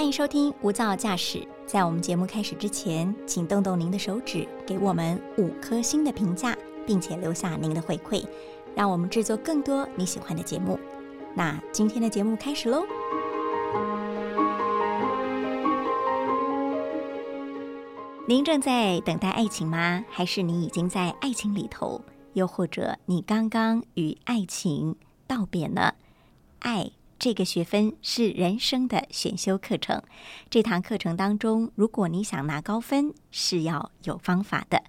欢迎收听《无噪驾驶》。在我们节目开始之前，请动动您的手指，给我们五颗星的评价，并且留下您的回馈，让我们制作更多你喜欢的节目。那今天的节目开始喽！您正在等待爱情吗？还是你已经在爱情里头？又或者你刚刚与爱情道别呢？爱这个学分是人生的选修课程。这堂课程当中，如果你想拿高分，是要有方法的。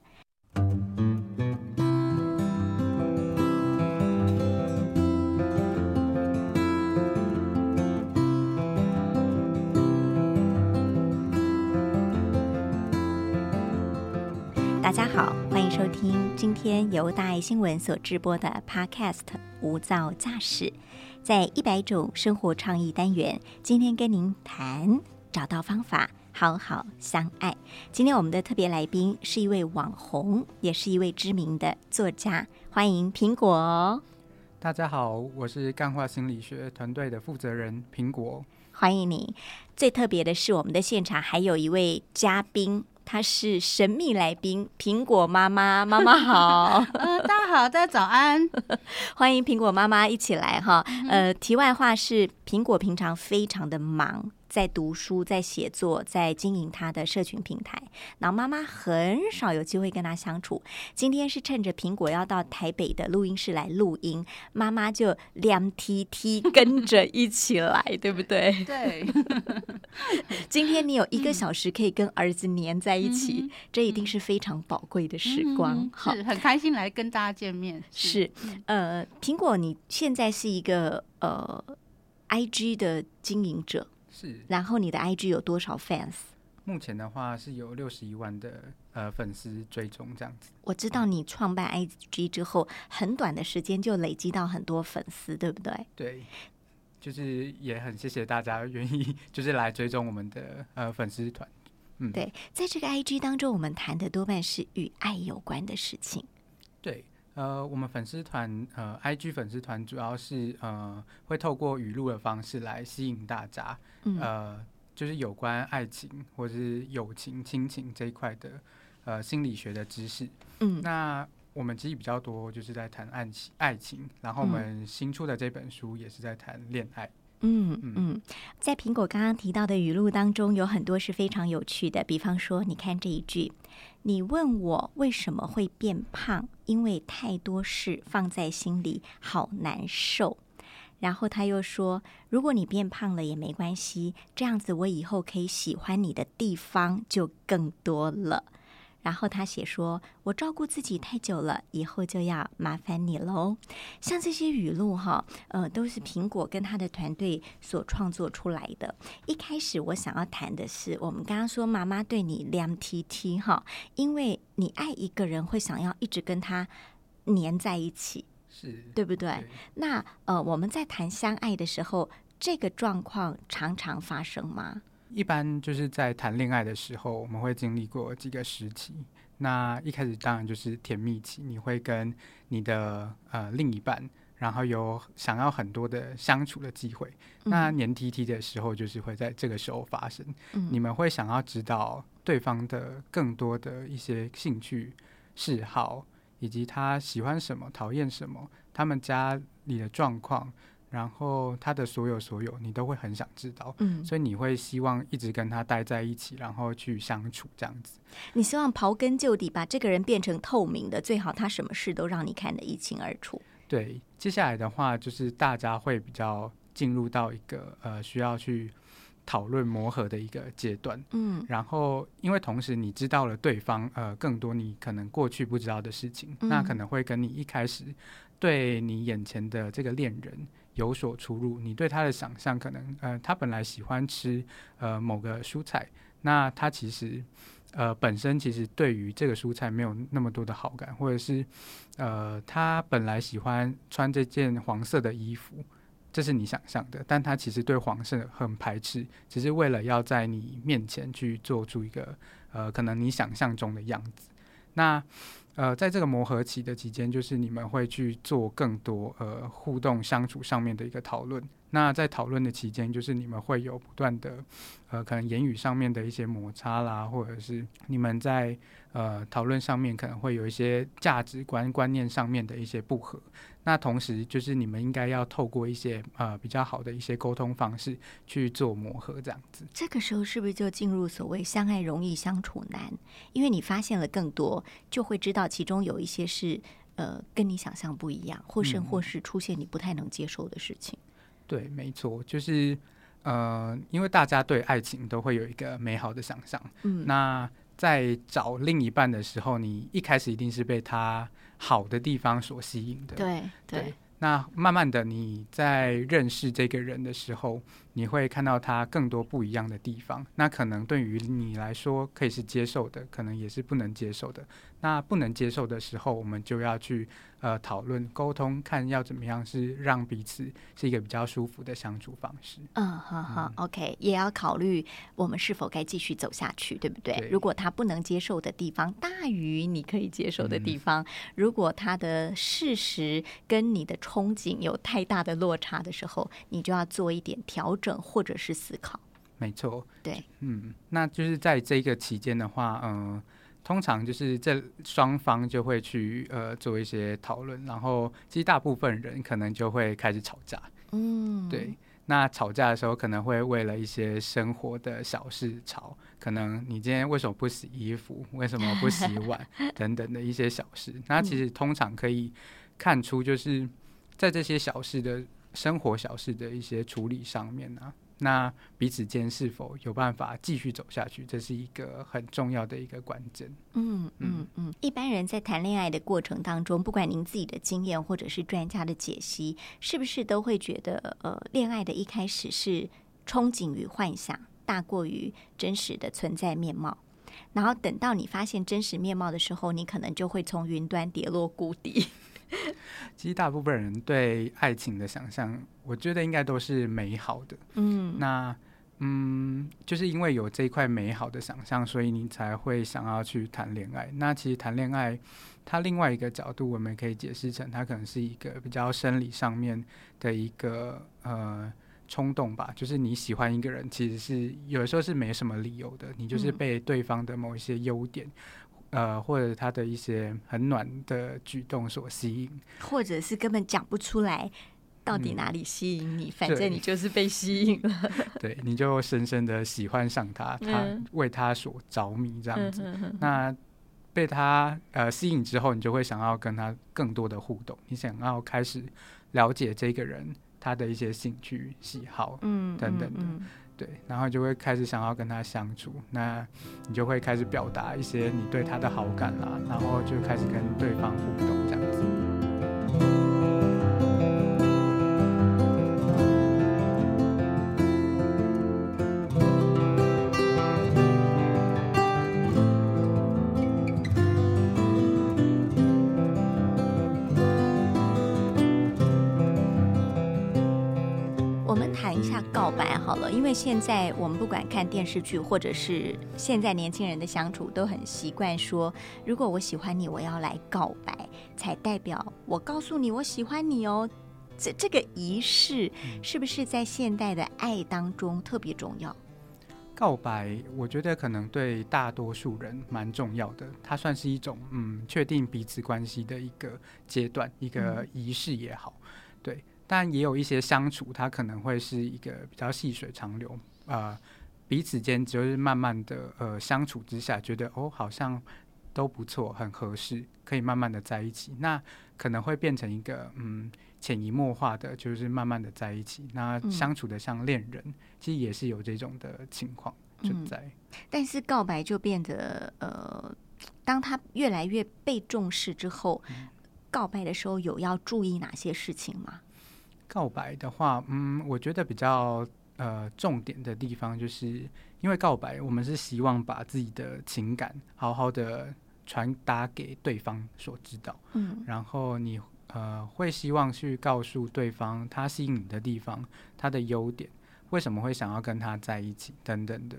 大家好，欢迎收听今天由大爱新闻所直播的 Podcast《无噪驾驶》。在一百种生活创意单元，今天跟您谈找到方法，好好相爱。今天我们的特别来宾是一位网红，也是一位知名的作家，欢迎苹果。大家好，我是干化心理学团队的负责人苹果，欢迎你。最特别的是，我们的现场还有一位嘉宾。他是神秘来宾，苹果妈妈，妈妈好，呃，大家好，大家早安，欢迎苹果妈妈一起来哈。呃，题外话是，苹果平常非常的忙。在读书，在写作，在经营他的社群平台。然后妈妈很少有机会跟他相处。今天是趁着苹果要到台北的录音室来录音，妈妈就两 T T 跟着一起来，对不对？对。今天你有一个小时可以跟儿子黏在一起，这一定是非常宝贵的时光。好很开心来跟大家见面。是，呃，苹果，你现在是一个呃，IG 的经营者。是，然后你的 IG 有多少 fans？目前的话是有六十一万的呃粉丝追踪这样子。我知道你创办 IG 之后，很短的时间就累积到很多粉丝，对不对？对，就是也很谢谢大家愿意 就是来追踪我们的呃粉丝团。嗯，对，在这个 IG 当中，我们谈的多半是与爱有关的事情。对。呃，我们粉丝团呃，IG 粉丝团主要是呃，会透过语录的方式来吸引大家，呃，就是有关爱情或者是友情、亲情这一块的呃心理学的知识。嗯，那我们其实比较多就是在谈爱情，爱情，然后我们新出的这本书也是在谈恋爱。嗯。嗯，在苹果刚刚提到的语录当中，有很多是非常有趣的，比方说，你看这一句。你问我为什么会变胖？因为太多事放在心里，好难受。然后他又说：“如果你变胖了也没关系，这样子我以后可以喜欢你的地方就更多了。”然后他写说：“我照顾自己太久了，以后就要麻烦你喽。”像这些语录哈，呃，都是苹果跟他的团队所创作出来的。一开始我想要谈的是，我们刚刚说妈妈对你凉 T T 哈，因为你爱一个人会想要一直跟他黏在一起，是对不对？那呃，我们在谈相爱的时候，这个状况常常发生吗？一般就是在谈恋爱的时候，我们会经历过几个时期。那一开始当然就是甜蜜期，你会跟你的呃另一半，然后有想要很多的相处的机会。那黏 T T 的时候，就是会在这个时候发生。你们会想要知道对方的更多的一些兴趣嗜好，以及他喜欢什么、讨厌什么，他们家里的状况。然后他的所有所有，你都会很想知道，嗯，所以你会希望一直跟他待在一起，然后去相处这样子。你希望刨根究底，把这个人变成透明的，最好他什么事都让你看得一清二楚。对，接下来的话就是大家会比较进入到一个呃需要去讨论磨合的一个阶段，嗯，然后因为同时你知道了对方呃更多你可能过去不知道的事情，那可能会跟你一开始对你眼前的这个恋人。有所出入，你对他的想象可能，呃，他本来喜欢吃呃某个蔬菜，那他其实呃本身其实对于这个蔬菜没有那么多的好感，或者是呃他本来喜欢穿这件黄色的衣服，这是你想象的，但他其实对黄色很排斥，只是为了要在你面前去做出一个呃可能你想象中的样子。那呃，在这个磨合期的期间，就是你们会去做更多呃互动相处上面的一个讨论。那在讨论的期间，就是你们会有不断的，呃，可能言语上面的一些摩擦啦，或者是你们在呃讨论上面可能会有一些价值观观念上面的一些不合。那同时，就是你们应该要透过一些呃比较好的一些沟通方式去做磨合，这样子。这个时候是不是就进入所谓相爱容易相处难？因为你发现了更多，就会知道其中有一些是呃跟你想象不一样，或甚或是出现你不太能接受的事情。对，没错，就是呃，因为大家对爱情都会有一个美好的想象。嗯，那在找另一半的时候，你一开始一定是被他好的地方所吸引的。对对。那慢慢的，你在认识这个人的时候，你会看到他更多不一样的地方。那可能对于你来说，可以是接受的，可能也是不能接受的。那不能接受的时候，我们就要去呃讨论沟通，看要怎么样是让彼此是一个比较舒服的相处方式。嗯，好好，OK，也要考虑我们是否该继续走下去，对不对？如果他不能接受的地方大于你可以接受的地方，如果他的事实跟你的憧憬有太大的落差的时候，你就要做一点调整或者是思考。没错，对，嗯，那就是在这个期间的话，嗯。通常就是这双方就会去呃做一些讨论，然后其实大部分人可能就会开始吵架。嗯，对。那吵架的时候可能会为了一些生活的小事吵，可能你今天为什么不洗衣服，为什么不洗碗等等的一些小事。那其实通常可以看出，就是在这些小事的生活小事的一些处理上面呢。那彼此间是否有办法继续走下去，这是一个很重要的一个关键。嗯嗯嗯，一般人在谈恋爱的过程当中，不管您自己的经验或者是专家的解析，是不是都会觉得，呃，恋爱的一开始是憧憬与幻想大过于真实的存在面貌，然后等到你发现真实面貌的时候，你可能就会从云端跌落谷底。其实大部分人对爱情的想象，我觉得应该都是美好的。嗯，那嗯，就是因为有这一块美好的想象，所以你才会想要去谈恋爱。那其实谈恋爱，它另外一个角度，我们可以解释成，它可能是一个比较生理上面的一个呃冲动吧。就是你喜欢一个人，其实是有的时候是没什么理由的，你就是被对方的某一些优点。呃，或者他的一些很暖的举动所吸引，或者是根本讲不出来到底哪里吸引你，反正你就是被吸引了。对，你就深深的喜欢上他，他为他所着迷这样子。那被他呃吸引之后，你就会想要跟他更多的互动，你想要开始了解这个人他的一些兴趣喜好，嗯，等等的。对，然后就会开始想要跟他相处，那你就会开始表达一些你对他的好感啦，然后就开始跟对方互动这样子。好了，因为现在我们不管看电视剧，或者是现在年轻人的相处，都很习惯说：如果我喜欢你，我要来告白，才代表我告诉你我喜欢你哦。这这个仪式是不是在现代的爱当中特别重要？告白，我觉得可能对大多数人蛮重要的，它算是一种嗯，确定彼此关系的一个阶段，一个仪式也好，对。但也有一些相处，它可能会是一个比较细水长流，呃，彼此间就是慢慢的呃相处之下，觉得哦好像都不错，很合适，可以慢慢的在一起。那可能会变成一个嗯潜移默化的，就是慢慢的在一起，那相处的像恋人，其实也是有这种的情况存在。但是告白就变得呃，当他越来越被重视之后，告白的时候有要注意哪些事情吗？告白的话，嗯，我觉得比较呃重点的地方，就是因为告白，我们是希望把自己的情感好好的传达给对方所知道，嗯，然后你呃会希望去告诉对方他吸引你的地方，他的优点，为什么会想要跟他在一起等等的，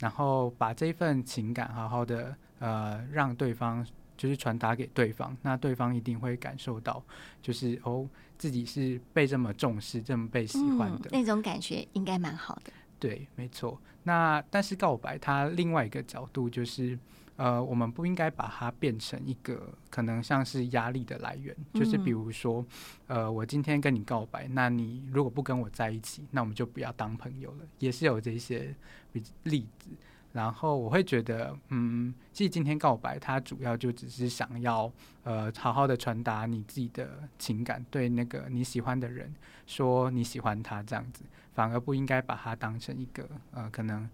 然后把这份情感好好的呃让对方。就是传达给对方，那对方一定会感受到，就是哦，自己是被这么重视、这么被喜欢的那种感觉，应该蛮好的。对，没错。那但是告白，它另外一个角度就是，呃，我们不应该把它变成一个可能像是压力的来源。就是比如说，呃，我今天跟你告白，那你如果不跟我在一起，那我们就不要当朋友了。也是有这些例子。然后我会觉得，嗯，其实今天告白，它主要就只是想要，呃，好好的传达你自己的情感，对那个你喜欢的人说你喜欢他这样子，反而不应该把它当成一个，呃，可能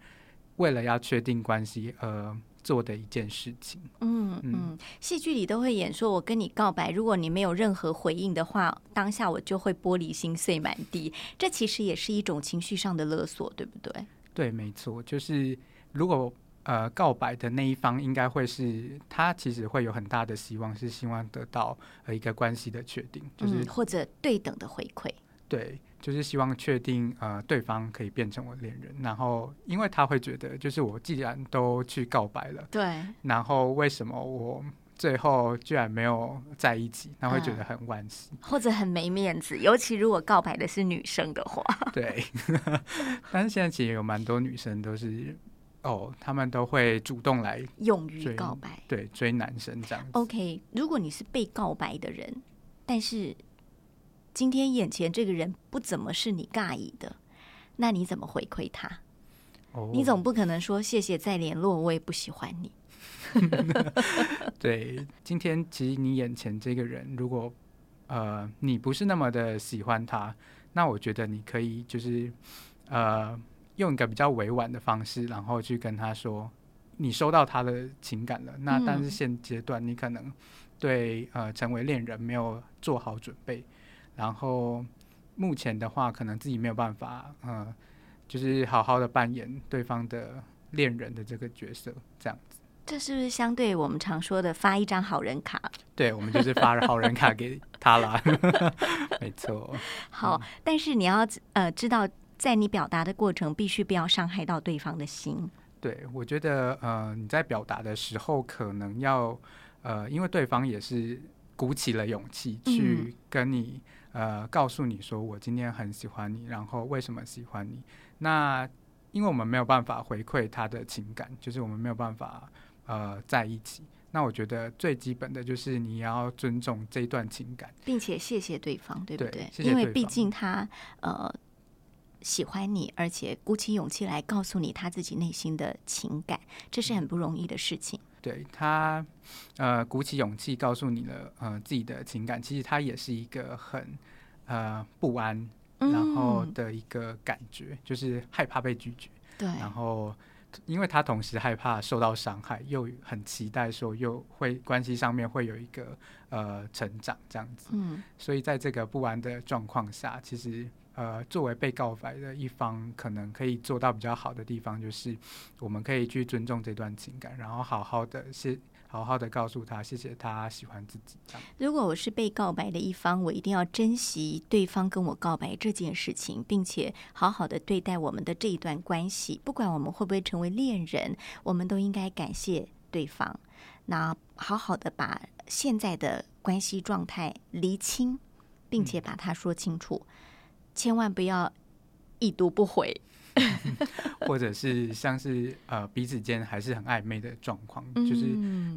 为了要确定关系而做的一件事情。嗯嗯，戏剧里都会演说，我跟你告白，如果你没有任何回应的话，当下我就会玻璃心碎满地。这其实也是一种情绪上的勒索，对不对？对，没错，就是。如果呃告白的那一方应该会是他，其实会有很大的希望，是希望得到呃一个关系的确定，就是或者对等的回馈。对，就是希望确定呃对方可以变成我恋人，然后因为他会觉得，就是我既然都去告白了，对，然后为什么我最后居然没有在一起，他会觉得很惋惜，或者很没面子，尤其如果告白的是女生的话。对，但是现在其实有蛮多女生都是。哦，他们都会主动来勇于告白，对，追男生这样。OK，如果你是被告白的人，但是今天眼前这个人不怎么是你尬意的，那你怎么回馈他？哦，你总不可能说谢谢再联络，我也不喜欢你。对，今天其实你眼前这个人，如果呃你不是那么的喜欢他，那我觉得你可以就是呃。用一个比较委婉的方式，然后去跟他说，你收到他的情感了。那但是现阶段你可能对呃成为恋人没有做好准备，然后目前的话可能自己没有办法，呃，就是好好的扮演对方的恋人的这个角色，这样子。这是不是相对我们常说的发一张好人卡？对，我们就是发好人卡给他啦。没错。好，但是你要呃知道。在你表达的过程，必须不要伤害到对方的心。对，我觉得，呃，你在表达的时候，可能要，呃，因为对方也是鼓起了勇气去跟你，呃，告诉你说，我今天很喜欢你，然后为什么喜欢你？那因为我们没有办法回馈他的情感，就是我们没有办法，呃，在一起。那我觉得最基本的就是你要尊重这一段情感，并且谢谢对方，对不对？因为毕竟他，呃。喜欢你，而且鼓起勇气来告诉你他自己内心的情感，这是很不容易的事情。对他，呃，鼓起勇气告诉你了，呃，自己的情感，其实他也是一个很呃不安，然后的一个感觉，就是害怕被拒绝。对，然后因为他同时害怕受到伤害，又很期待说又会关系上面会有一个呃成长这样子。嗯，所以在这个不安的状况下，其实。呃，作为被告白的一方，可能可以做到比较好的地方，就是我们可以去尊重这段情感，然后好好的谢，好好的告诉他，谢谢他喜欢自己。如果我是被告白的一方，我一定要珍惜对方跟我告白这件事情，并且好好的对待我们的这一段关系。不管我们会不会成为恋人，我们都应该感谢对方。那好好的把现在的关系状态厘清，并且把它说清楚。千万不要已读不回，或者是像是呃彼此间还是很暧昧的状况，就是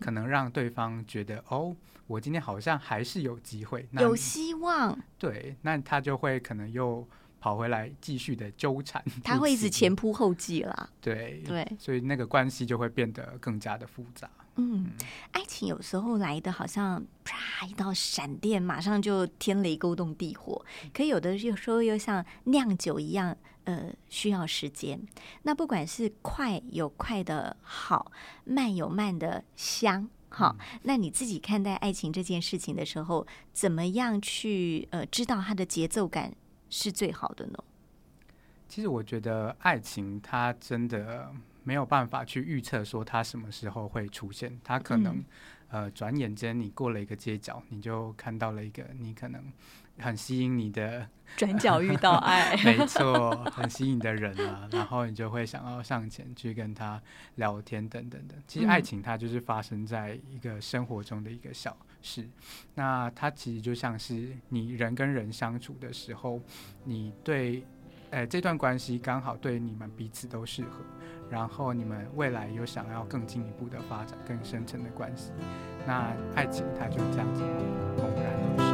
可能让对方觉得哦，我今天好像还是有机会，有希望。对，那他就会可能又跑回来继续的纠缠，他会一直前仆后继啦。对对，所以那个关系就会变得更加的复杂。嗯，爱情有时候来的好像啪一道闪电，马上就天雷勾动地火。可有的有时候又像酿酒一样，呃，需要时间。那不管是快有快的好，慢有慢的香，好。那你自己看待爱情这件事情的时候，怎么样去呃知道它的节奏感是最好的呢？其实我觉得爱情它真的。没有办法去预测说他什么时候会出现，他可能呃转眼间你过了一个街角，你就看到了一个你可能很吸引你的。转角遇到爱，没错，很吸引的人啊，然后你就会想要上前去跟他聊天等等的。其实爱情它就是发生在一个生活中的一个小事，那它其实就像是你人跟人相处的时候，你对，呃，这段关系刚好对你们彼此都适合，然后你们未来有想要更进一步的发展、更深层的关系，那爱情它就这样子猛然。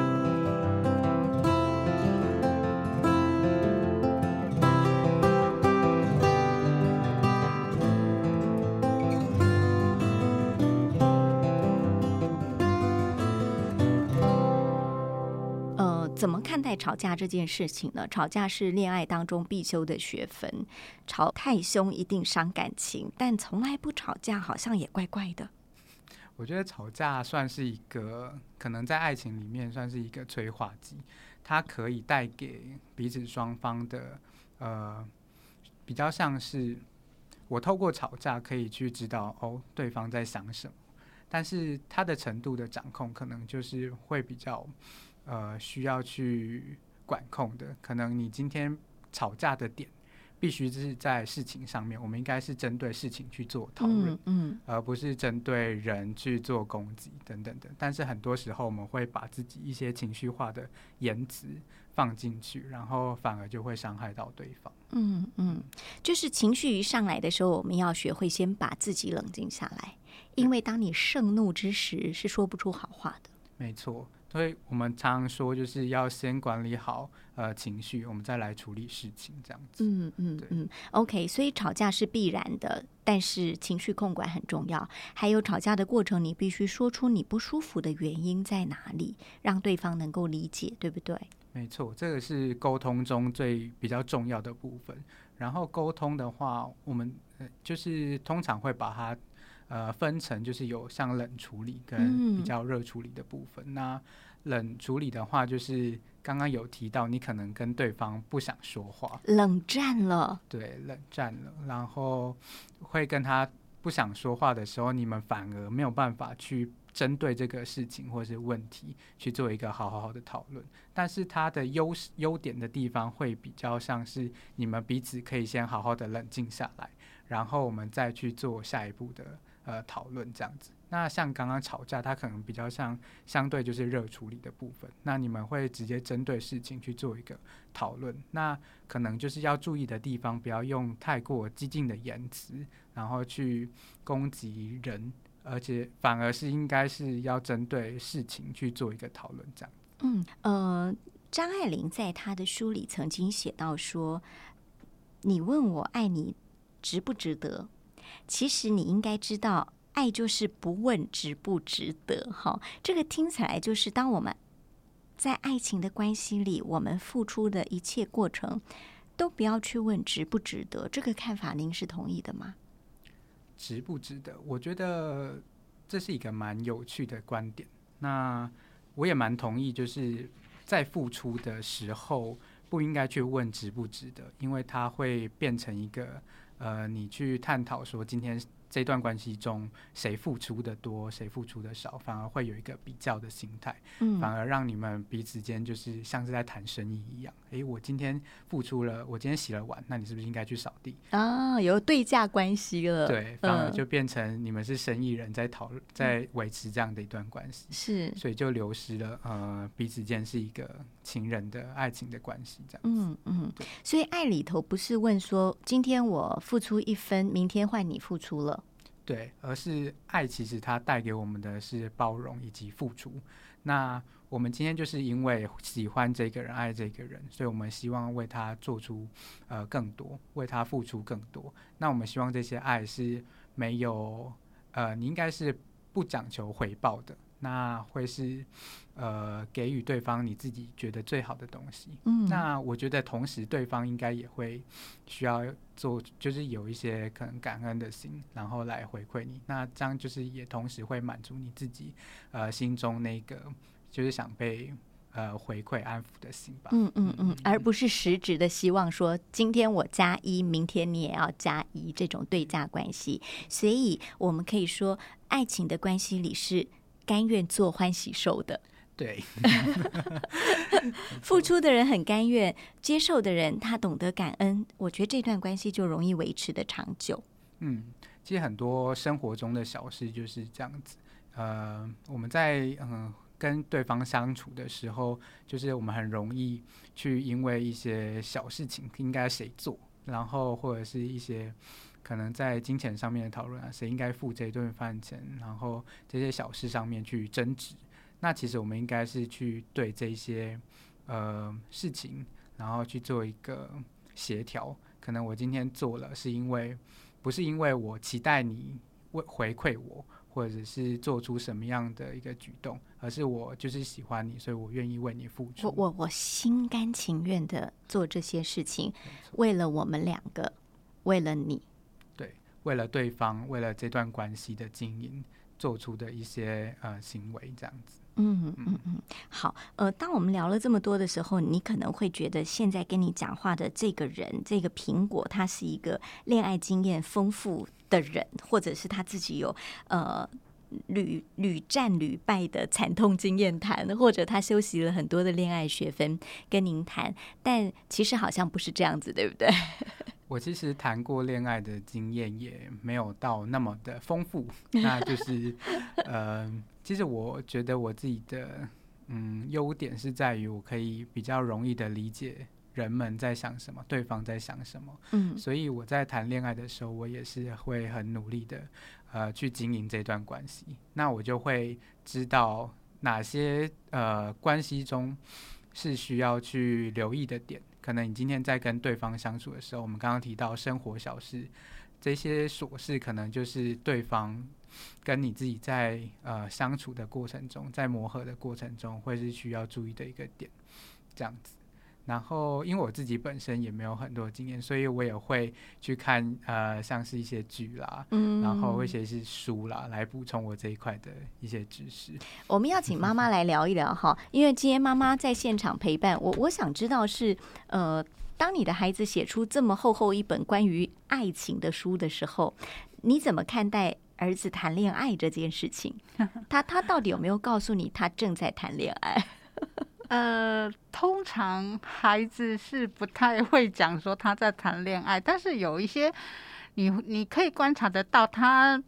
吵架这件事情呢？吵架是恋爱当中必修的学分，吵太凶一定伤感情，但从来不吵架好像也怪怪的。我觉得吵架算是一个，可能在爱情里面算是一个催化剂，它可以带给彼此双方的，呃，比较像是我透过吵架可以去知道哦对方在想什么，但是它的程度的掌控可能就是会比较。呃，需要去管控的，可能你今天吵架的点，必须是在事情上面。我们应该是针对事情去做讨论，嗯，而不是针对人去做攻击等等的。但是很多时候，我们会把自己一些情绪化的言辞放进去，然后反而就会伤害到对方。嗯嗯，就是情绪一上来的时候，我们要学会先把自己冷静下来，因为当你盛怒之时，是说不出好话的。没错。所以我们常常说，就是要先管理好呃情绪，我们再来处理事情，这样子。嗯嗯嗯。OK，所以吵架是必然的，但是情绪控管很重要。还有吵架的过程，你必须说出你不舒服的原因在哪里，让对方能够理解，对不对？没错，这个是沟通中最比较重要的部分。然后沟通的话，我们就是通常会把它。呃，分成就是有像冷处理跟比较热处理的部分。那冷处理的话，就是刚刚有提到，你可能跟对方不想说话，冷战了。对，冷战了，然后会跟他不想说话的时候，你们反而没有办法去针对这个事情或是问题去做一个好好好的讨论。但是它的优势优点的地方，会比较像是你们彼此可以先好好的冷静下来，然后我们再去做下一步的。呃，讨论这样子。那像刚刚吵架，它可能比较像相对就是热处理的部分。那你们会直接针对事情去做一个讨论。那可能就是要注意的地方，不要用太过激进的言辞，然后去攻击人，而且反而是应该是要针对事情去做一个讨论这样。嗯呃，张爱玲在她的书里曾经写到说：“你问我爱你值不值得？”其实你应该知道，爱就是不问值不值得。哈，这个听起来就是当我们在爱情的关系里，我们付出的一切过程，都不要去问值不值得。这个看法，您是同意的吗？值不值得？我觉得这是一个蛮有趣的观点。那我也蛮同意，就是在付出的时候，不应该去问值不值得，因为它会变成一个。呃，你去探讨说今天。这段关系中，谁付出的多，谁付出的少，反而会有一个比较的心态，反而让你们彼此间就是像是在谈生意一样。哎，我今天付出了，我今天洗了碗，那你是不是应该去扫地啊？有对价关系了，对，反而就变成你们是生意人在讨论，在维持这样的一段关系，是，所以就流失了呃彼此间是一个情人的爱情的关系，这样。嗯嗯，所以爱里头不是问说今天我付出一分，明天换你付出了。对，而是爱，其实它带给我们的是包容以及付出。那我们今天就是因为喜欢这个人，爱这个人，所以我们希望为他做出呃更多，为他付出更多。那我们希望这些爱是没有呃，你应该是不讲求回报的。那会是，呃，给予对方你自己觉得最好的东西。嗯，那我觉得同时对方应该也会需要做，就是有一些可能感恩的心，然后来回馈你。那这样就是也同时会满足你自己，呃，心中那个就是想被呃回馈安抚的心吧。嗯嗯嗯，而不是实质的希望说今天我加一，明天你也要加一这种对价关系。所以我们可以说，爱情的关系里是。甘愿做欢喜受的，对，付出的人很甘愿，接受的人他懂得感恩，我觉得这段关系就容易维持的长久。嗯，其实很多生活中的小事就是这样子。呃，我们在嗯跟对方相处的时候，就是我们很容易去因为一些小事情应该谁做，然后或者是一些可能在金钱上面的讨论啊，谁应该付这顿饭钱，然后这些小事上面去争执。那其实我们应该是去对这些呃事情，然后去做一个协调。可能我今天做了，是因为不是因为我期待你为回馈我，或者是做出什么样的一个举动，而是我就是喜欢你，所以我愿意为你付出。我我我心甘情愿的做这些事情，为了我们两个，为了你，对，为了对方，为了这段关系的经营，做出的一些呃行为，这样子。嗯嗯嗯，好，呃，当我们聊了这么多的时候，你可能会觉得现在跟你讲话的这个人，这个苹果，他是一个恋爱经验丰富的人，或者是他自己有呃屡屡战屡败的惨痛经验谈，或者他修习了很多的恋爱学分跟您谈，但其实好像不是这样子，对不对？我其实谈过恋爱的经验也没有到那么的丰富，那就是呃。其实我觉得我自己的嗯优点是在于我可以比较容易的理解人们在想什么，对方在想什么。嗯，所以我在谈恋爱的时候，我也是会很努力的呃去经营这段关系。那我就会知道哪些呃关系中是需要去留意的点。可能你今天在跟对方相处的时候，我们刚刚提到生活小事，这些琐事可能就是对方。跟你自己在呃相处的过程中，在磨合的过程中，会是需要注意的一个点，这样子。然后，因为我自己本身也没有很多经验，所以我也会去看呃，像是一些剧啦，嗯，然后一些书啦，来补充我这一块的一些知识。我们要请妈妈来聊一聊哈，因为今天妈妈在现场陪伴我，我想知道是呃，当你的孩子写出这么厚厚一本关于爱情的书的时候，你怎么看待？儿子谈恋爱这件事情，他他到底有没有告诉你他正在谈恋爱？呃，通常孩子是不太会讲说他在谈恋爱，但是有一些你你可以观察得到他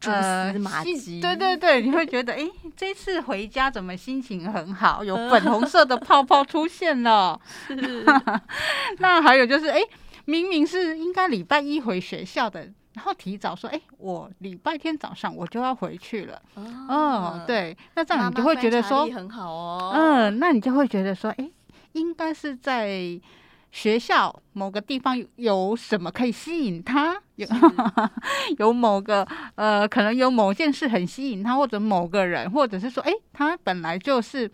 蛛丝马迹，对对对，你会觉得哎，这次回家怎么心情很好，有粉红色的泡泡出现了。是 那还有就是哎，明明是应该礼拜一回学校的。然后提早说，哎，我礼拜天早上我就要回去了。哦，对，那这样你就会觉得说很好哦。嗯，那你就会觉得说，哎，应该是在学校某个地方有什么可以吸引他，有 有某个呃，可能有某件事很吸引他，或者某个人，或者是说，哎，他本来就是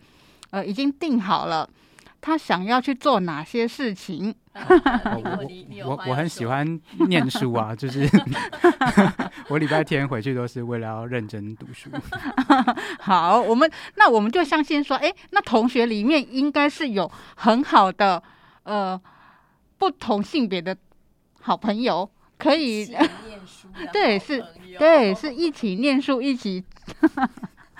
呃已经定好了。他想要去做哪些事情？我我我很喜欢念书啊，就是 我礼拜天回去都是为了要认真读书。好，我们那我们就相信说，哎，那同学里面应该是有很好的呃不同性别的好朋友，可以念书。对，是，对，是一起念书，一起。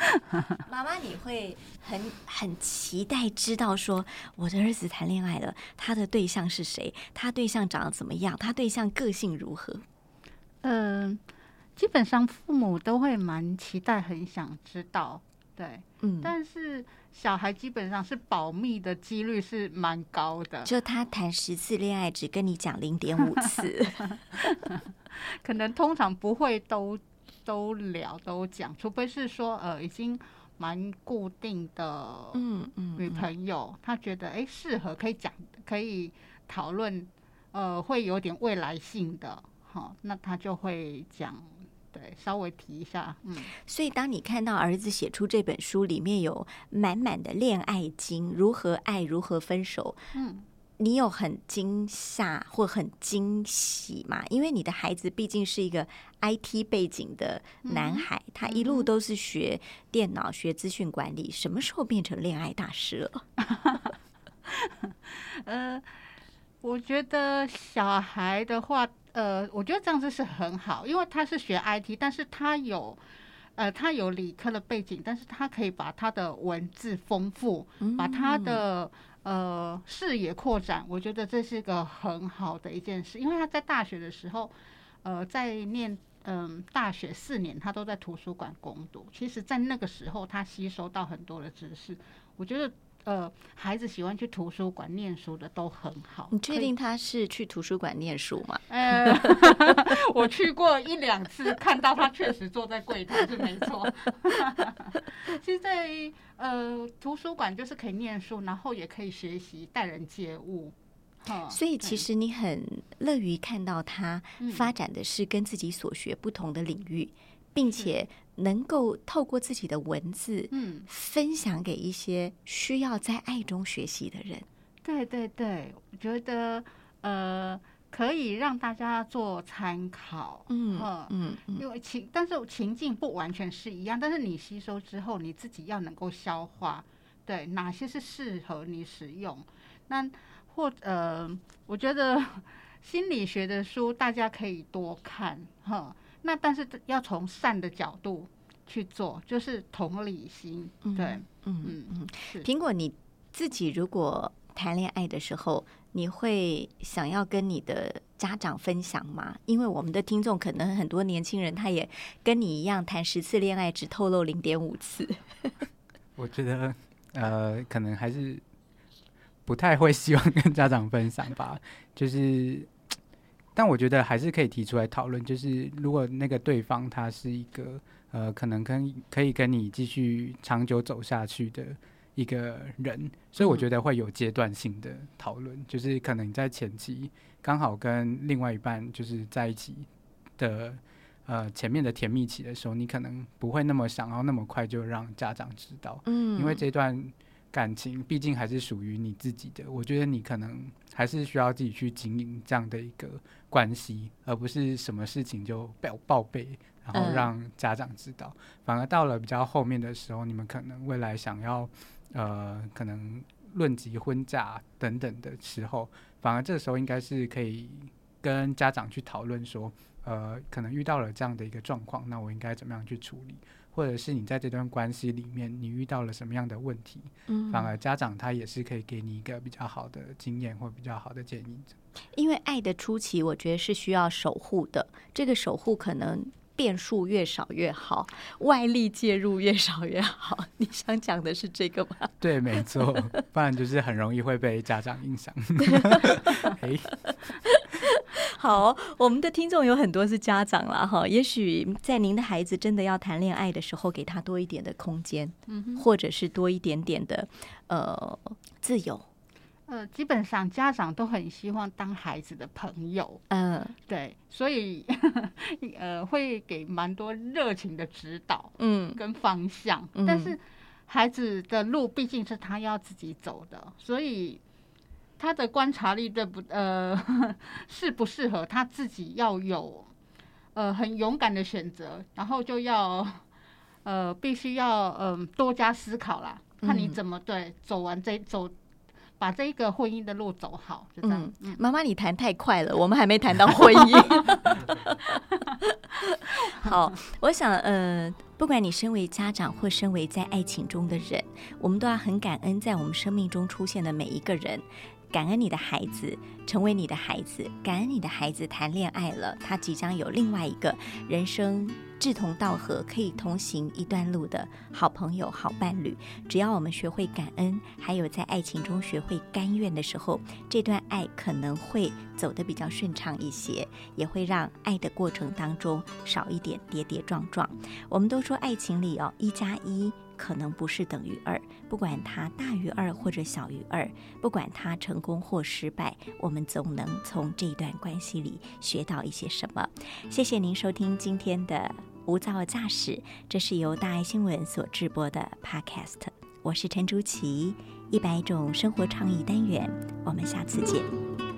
妈妈，你会很很期待知道说我的儿子谈恋爱了，他的对象是谁？他对象长得怎么样？他对象个性如何？嗯，基本上父母都会蛮期待，很想知道。对，嗯，但是小孩基本上是保密的几率是蛮高的，就他谈十次恋爱，只跟你讲零点五次，可能通常不会都。都聊都讲，除非是说呃已经蛮固定的嗯嗯女朋友，她觉得哎适合可以讲可以讨论，呃会有点未来性的，好那他就会讲，对稍微提一下嗯。所以当你看到儿子写出这本书里面有满满的恋爱经，如何爱如何分手，嗯。你有很惊吓或很惊喜吗？因为你的孩子毕竟是一个 IT 背景的男孩，他一路都是学电脑、学资讯管理，什么时候变成恋爱大师了？呃，我觉得小孩的话，呃，我觉得这样子是很好，因为他是学 IT，但是他有呃，他有理科的背景，但是他可以把他的文字丰富，把他的呃视野扩展。我觉得这是个很好的一件事，因为他在大学的时候，呃，在念嗯大学四年，他都在图书馆攻读。其实，在那个时候，他吸收到很多的知识。我觉得。呃，孩子喜欢去图书馆念书的都很好。你确定他是去图书馆念书吗？呃，我去过一两次，看到他确实坐在柜台是没错。其实，在呃图书馆就是可以念书，然后也可以学习待人接物。所以，其实你很乐于看到他发展的是跟自己所学不同的领域。并且能够透过自己的文字，嗯，分享给一些需要在爱中学习的人。对对对，我觉得呃，可以让大家做参考。嗯嗯，因为情，但是情境不完全是一样，但是你吸收之后，你自己要能够消化，对哪些是适合你使用。那或呃，我觉得心理学的书大家可以多看，哈。那但是要从善的角度去做，就是同理心。对，嗯嗯嗯。苹果，你自己如果谈恋爱的时候，你会想要跟你的家长分享吗？因为我们的听众可能很多年轻人，他也跟你一样谈十次恋爱只透露零点五次。我觉得，呃，可能还是不太会希望跟家长分享吧，就是。但我觉得还是可以提出来讨论，就是如果那个对方他是一个呃，可能跟可以跟你继续长久走下去的一个人，所以我觉得会有阶段性的讨论，就是可能在前期刚好跟另外一半就是在一起的呃前面的甜蜜期的时候，你可能不会那么想要那么快就让家长知道，嗯，因为这段。感情毕竟还是属于你自己的，我觉得你可能还是需要自己去经营这样的一个关系，而不是什么事情就报报备，然后让家长知道。反而到了比较后面的时候，你们可能未来想要呃，可能论及婚嫁等等的时候，反而这时候应该是可以跟家长去讨论说，呃，可能遇到了这样的一个状况，那我应该怎么样去处理？或者是你在这段关系里面，你遇到了什么样的问题？嗯，反而家长他也是可以给你一个比较好的经验或比较好的建议。因为爱的初期，我觉得是需要守护的。这个守护可能变数越少越好，外力介入越少越好。你想讲的是这个吗？对，没错，不然就是很容易会被家长影响。好，我们的听众有很多是家长了哈，也许在您的孩子真的要谈恋爱的时候，给他多一点的空间，嗯，或者是多一点点的呃自由。呃，基本上家长都很希望当孩子的朋友，嗯，对，所以 呃会给蛮多热情的指导，嗯，跟方向。但是孩子的路毕竟是他要自己走的，所以。他的观察力对不？呃，适不适合他自己要有，呃，很勇敢的选择，然后就要，呃，必须要嗯多加思考啦，看你怎么对走完这走，把这一个婚姻的路走好，就这样。妈妈，你谈太快了，我们还没谈到婚姻。好，我想，呃，不管你身为家长或身为在爱情中的人，我们都要很感恩在我们生命中出现的每一个人。感恩你的孩子成为你的孩子，感恩你的孩子谈恋爱了，他即将有另外一个人生志同道合、可以同行一段路的好朋友、好伴侣。只要我们学会感恩，还有在爱情中学会甘愿的时候，这段爱可能会走得比较顺畅一些，也会让爱的过程当中少一点跌跌撞撞。我们都说爱情里哦，一加一。可能不是等于二，不管它大于二或者小于二，不管它成功或失败，我们总能从这段关系里学到一些什么。谢谢您收听今天的无噪驾驶，这是由大爱新闻所制播的 Podcast，我是陈竹琪，一百种生活创意单元，我们下次见。